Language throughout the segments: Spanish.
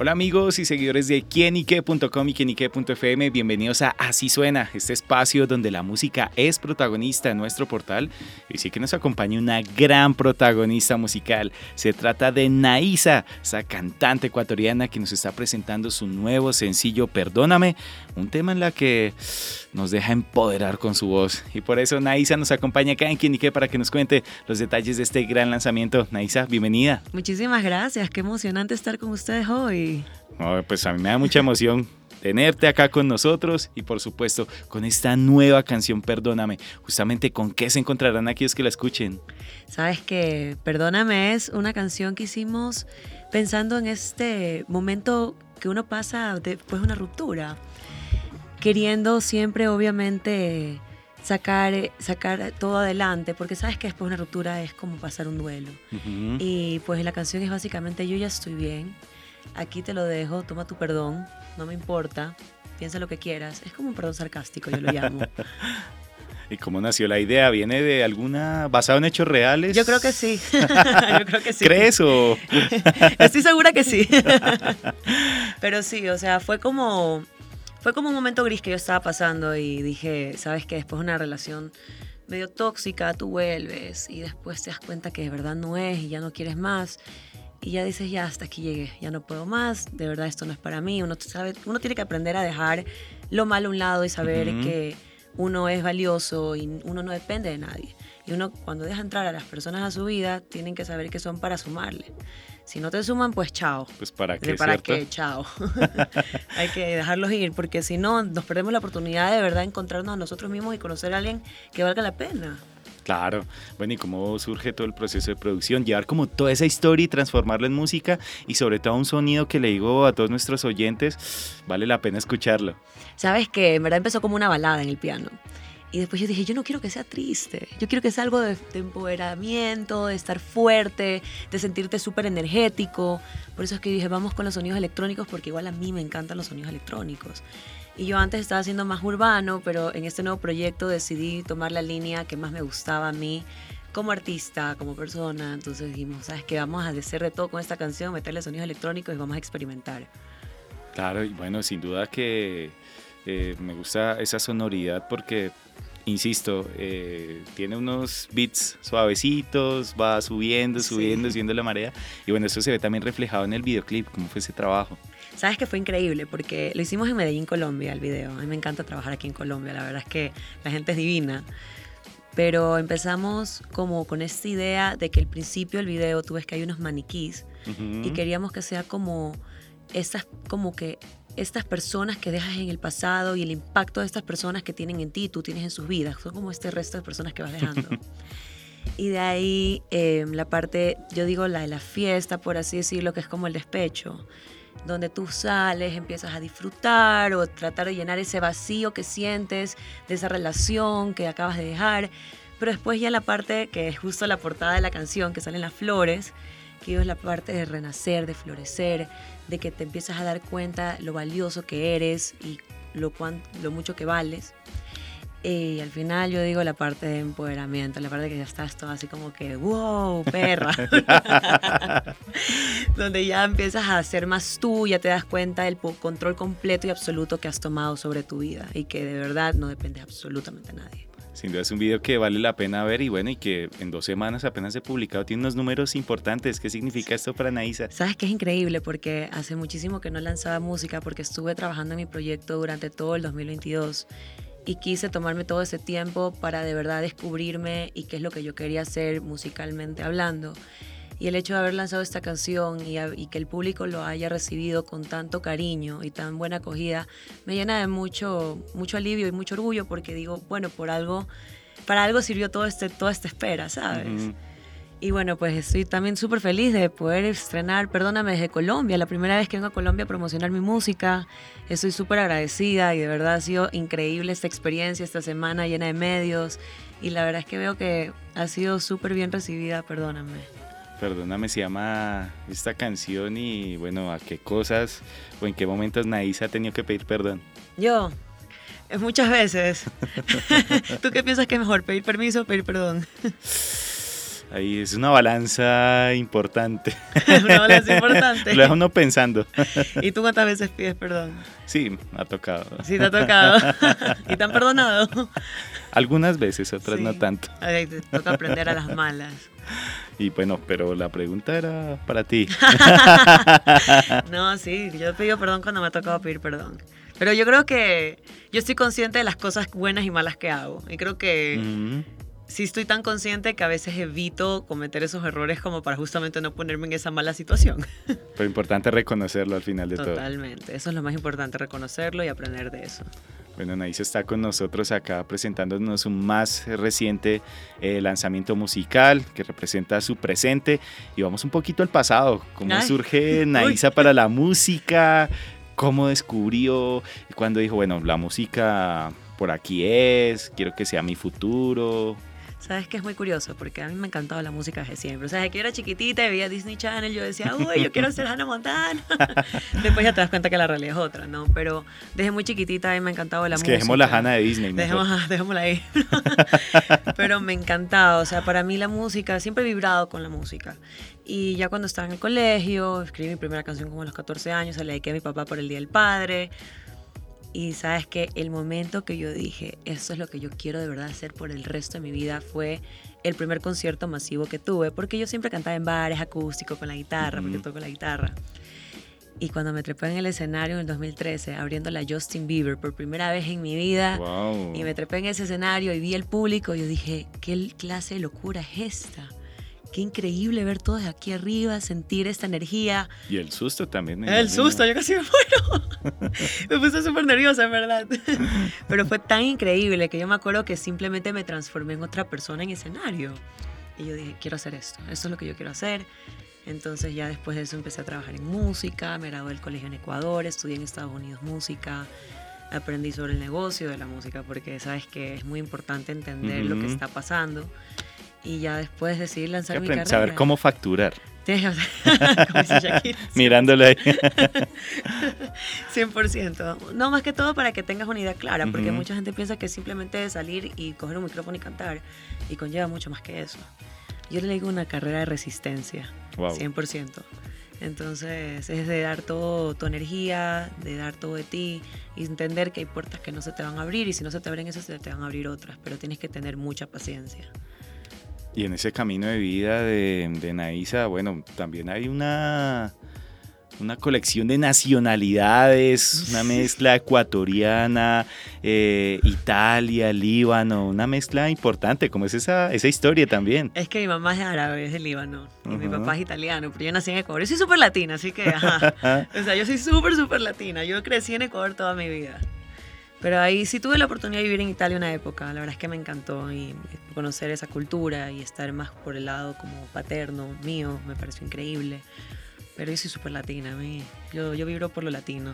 Hola amigos y seguidores de quienique.com y quienique.fm, bienvenidos a Así Suena, este espacio donde la música es protagonista en nuestro portal y sí que nos acompaña una gran protagonista musical. Se trata de Naisa, esa cantante ecuatoriana que nos está presentando su nuevo sencillo Perdóname, un tema en la que nos deja empoderar con su voz. Y por eso Naisa nos acompaña acá en Quienique para que nos cuente los detalles de este gran lanzamiento. Naisa, bienvenida. Muchísimas gracias, qué emocionante estar con ustedes hoy pues a mí me da mucha emoción tenerte acá con nosotros y por supuesto con esta nueva canción Perdóname. Justamente con qué se encontrarán aquellos que la escuchen. Sabes que Perdóname es una canción que hicimos pensando en este momento que uno pasa después de una ruptura, queriendo siempre obviamente sacar, sacar todo adelante, porque sabes que después de una ruptura es como pasar un duelo. Y pues la canción es básicamente yo ya estoy bien aquí te lo dejo, toma tu perdón, no me importa, piensa lo que quieras. Es como un perdón sarcástico, yo lo llamo. ¿Y cómo nació la idea? ¿Viene de alguna, basado en hechos reales? Yo creo que sí. Yo creo que sí. ¿Crees o...? Estoy segura que sí. Pero sí, o sea, fue como, fue como un momento gris que yo estaba pasando y dije, sabes que después de una relación medio tóxica, tú vuelves y después te das cuenta que de verdad no es y ya no quieres más y ya dices, ya hasta aquí llegué, ya no puedo más, de verdad esto no es para mí. Uno, sabe, uno tiene que aprender a dejar lo malo a un lado y saber que uno es valioso y uno no depende de nadie. Y uno cuando deja entrar a las personas a su vida, tienen que saber que son para sumarle. Si no te suman, pues chao. Pues para qué. ¿Para qué? Chao. Hay que dejarlos ir, porque si no, nos perdemos la oportunidad de verdad encontrarnos a nosotros mismos y conocer a alguien que valga la pena. Claro, bueno, y cómo surge todo el proceso de producción, llevar como toda esa historia y transformarla en música y sobre todo un sonido que le digo a todos nuestros oyentes, vale la pena escucharlo. Sabes que en verdad empezó como una balada en el piano. Y después yo dije, yo no quiero que sea triste, yo quiero que sea algo de, de empoderamiento, de estar fuerte, de sentirte súper energético. Por eso es que dije, vamos con los sonidos electrónicos, porque igual a mí me encantan los sonidos electrónicos. Y yo antes estaba haciendo más urbano, pero en este nuevo proyecto decidí tomar la línea que más me gustaba a mí como artista, como persona. Entonces dijimos, ¿sabes qué? Vamos a hacer de todo con esta canción, meterle sonidos electrónicos y vamos a experimentar. Claro, y bueno, sin duda que eh, me gusta esa sonoridad porque insisto, eh, tiene unos beats suavecitos, va subiendo, subiendo, subiendo la marea. Y bueno, eso se ve también reflejado en el videoclip, cómo fue ese trabajo. Sabes que fue increíble porque lo hicimos en Medellín, Colombia, el video. A mí me encanta trabajar aquí en Colombia, la verdad es que la gente es divina. Pero empezamos como con esta idea de que al principio del video tú ves que hay unos maniquís y queríamos que sea como estas, como que estas personas que dejas en el pasado y el impacto de estas personas que tienen en ti, tú tienes en sus vidas. Son como este resto de personas que vas dejando. y de ahí eh, la parte, yo digo la de la fiesta, por así decirlo, que es como el despecho donde tú sales, empiezas a disfrutar o tratar de llenar ese vacío que sientes de esa relación que acabas de dejar. Pero después ya la parte que es justo la portada de la canción, que salen las flores, que es la parte de renacer, de florecer, de que te empiezas a dar cuenta lo valioso que eres y lo, lo mucho que vales. Y al final yo digo la parte de empoderamiento, la parte que ya estás todo así como que, wow, perra. Donde ya empiezas a ser más tú, ya te das cuenta del control completo y absoluto que has tomado sobre tu vida y que de verdad no depende absolutamente de nadie. Sin duda es un video que vale la pena ver y bueno, y que en dos semanas apenas se publicado, tiene unos números importantes. ¿Qué significa esto para Naisa? Sabes que es increíble porque hace muchísimo que no lanzaba música porque estuve trabajando en mi proyecto durante todo el 2022 y quise tomarme todo ese tiempo para de verdad descubrirme y qué es lo que yo quería hacer musicalmente hablando. Y el hecho de haber lanzado esta canción y, que el público lo haya recibido con tanto cariño y tan buena acogida, me llena de mucho, mucho alivio y mucho orgullo porque digo, bueno, por algo, para algo sirvió todo este, toda esta espera, ¿sabes? Y bueno, pues estoy también súper feliz de poder estrenar Perdóname desde Colombia, la primera vez que vengo a Colombia a promocionar mi música. Estoy súper agradecida y de verdad ha sido increíble esta experiencia, esta semana llena de medios. Y la verdad es que veo que ha sido súper bien recibida, perdóname. Perdóname, se llama esta canción y bueno, a qué cosas o en qué momentos Naisa ha tenido que pedir perdón. Yo, muchas veces. ¿Tú qué piensas que es mejor, pedir permiso o pedir perdón? Ahí es una balanza importante. una balanza importante. Lo deja uno pensando. ¿Y tú cuántas veces pides perdón? Sí, me ha tocado. Sí, te ha tocado. ¿Y te han perdonado? Algunas veces, otras no tanto. Ay, te toca aprender a las malas. Y bueno, pero la pregunta era para ti. no, sí, yo he pedido perdón cuando me ha tocado pedir perdón. Pero yo creo que yo estoy consciente de las cosas buenas y malas que hago. Y creo que sí estoy tan consciente que a veces evito cometer esos errores como para justamente no ponerme en esa mala situación. Pero importante reconocerlo al final de todo. Totalmente, eso es lo más importante, reconocerlo y aprender de eso. Bueno, Naís está con nosotros acá presentándonos un más reciente eh, lanzamiento musical que representa su presente. Y vamos un poquito al pasado, cómo surge Naisa para la música, cómo descubrió y cuando dijo, bueno, la música por aquí es, quiero que sea mi futuro, ¿Sabes que es muy curioso? Porque a mí me encantaba la música desde siempre. O sea, desde que era chiquitita y veía Disney Channel, yo decía, uy, yo quiero ser Hannah Montana. Después ya te das cuenta que la realidad es otra, ¿no? Pero desde muy chiquitita a mí me encantaba la música. Es que dejemos la Hannah de Disney. Dejemos, dejémosla ahí. Pero me encantaba. O sea, para mí la música, siempre he vibrado con la música. Y ya cuando estaba en el colegio, escribí mi primera canción como a los 14 años, se la dediqué a mi papá por el Día del Padre. Y sabes que el momento que yo dije, eso es lo que yo quiero de verdad hacer por el resto de mi vida, fue el primer concierto masivo que tuve, porque yo siempre cantaba en bares acústicos con la guitarra, porque toco la guitarra. Y cuando me trepé en el escenario en el 2013, abriendo la Justin Bieber por primera vez en mi vida, y me trepé en ese escenario y vi el público, yo dije, ¿qué clase de locura es esta? Qué increíble ver todo desde aquí arriba, sentir esta energía. Y el susto también. el susto, yo casi me muero. me puse súper nerviosa, en verdad. Pero fue tan increíble que yo me acuerdo que simplemente me transformé en otra persona en escenario. Y yo dije, quiero hacer esto, esto es lo que yo quiero hacer. Entonces ya después de eso empecé a trabajar en música, me gradué del colegio en Ecuador, estudié en Estados Unidos música, aprendí sobre el negocio de la música porque sabes que es muy importante entender lo que está pasando y ya después decidí lanzar mi carrera. Saber cómo facturar. como Mirándolo ahí. 100%. No, más que todo para que tengas una idea clara, porque mucha gente piensa que simplemente salir y coger un micrófono y cantar, y conlleva mucho más que eso. Yo le digo una carrera de resistencia, 100%. Entonces es de dar todo tu energía, de dar todo de ti y entender que hay puertas que no se te van a abrir y si no se te abren esas se te van a abrir otras, pero tienes que tener mucha paciencia. Y en ese camino de vida de, de Naisa, bueno, también hay una, una colección de nacionalidades, una mezcla ecuatoriana, eh, Italia, Líbano, una mezcla importante, como es esa, esa historia también. Es que mi mamá es árabe, es de Líbano, y mi papá es italiano, pero yo nací en Ecuador. Yo soy súper latina, así que, ajá. o sea, yo soy súper, súper latina. Yo crecí en Ecuador toda mi vida. Pero ahí sí tuve la oportunidad de vivir en Italia una época, la verdad es que me encantó y conocer esa cultura y estar más por el lado como paterno mío, me pareció increíble. Pero yo soy súper latina, a mí, yo, yo vibro por lo latino.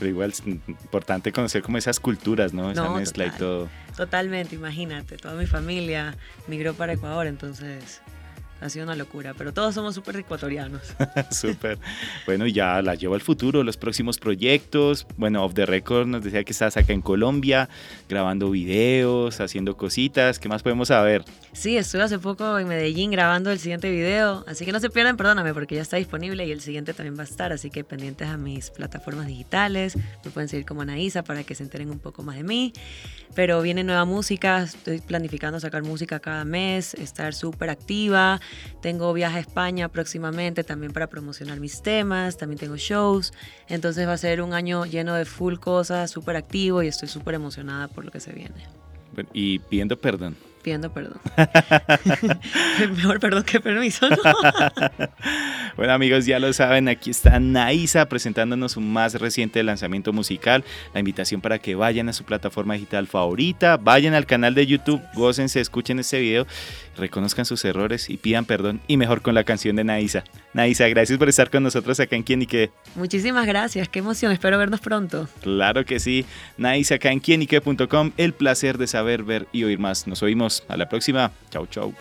Pero igual es importante conocer como esas culturas, ¿no? Esa mezcla y todo. Totalmente, imagínate, toda mi familia migró para Ecuador, entonces ha sido una locura, pero todos somos súper ecuatorianos. súper. Bueno, ya la llevo al futuro, los próximos proyectos. Bueno, Off the Record nos decía que estás acá en Colombia, grabando videos, haciendo cositas. ¿Qué más podemos saber? Sí, estuve hace poco en Medellín grabando el siguiente video, así que no se pierdan, perdóname, porque ya está disponible y el siguiente también va a estar, así que pendientes a mis plataformas digitales. Me pueden seguir como Anaísa para que se enteren un poco más de mí. Pero viene nueva música, estoy planificando sacar música cada mes, estar súper activa. Tengo viaje a España próximamente también para promocionar mis temas, también tengo shows. Entonces va a ser un año lleno de full cosas, súper activo y estoy súper emocionada por lo que se viene. Y pidiendo perdón pidiendo perdón. Mejor perdón que permiso, ¿no? bueno, amigos, ya lo saben, aquí está Naisa presentándonos un más reciente lanzamiento musical. La invitación para que vayan a su plataforma digital favorita, vayan al canal de YouTube, gócense, escuchen este video, reconozcan sus errores y pidan perdón. Y mejor con la canción de Naisa. Naisa, gracias por estar con nosotros acá en Quién y Qué. Muchísimas gracias, qué emoción, espero vernos pronto. Claro que sí. Naisa acá en quienique.com, el placer de saber, ver y oír más. Nos oímos a la próxima. Chau, chau.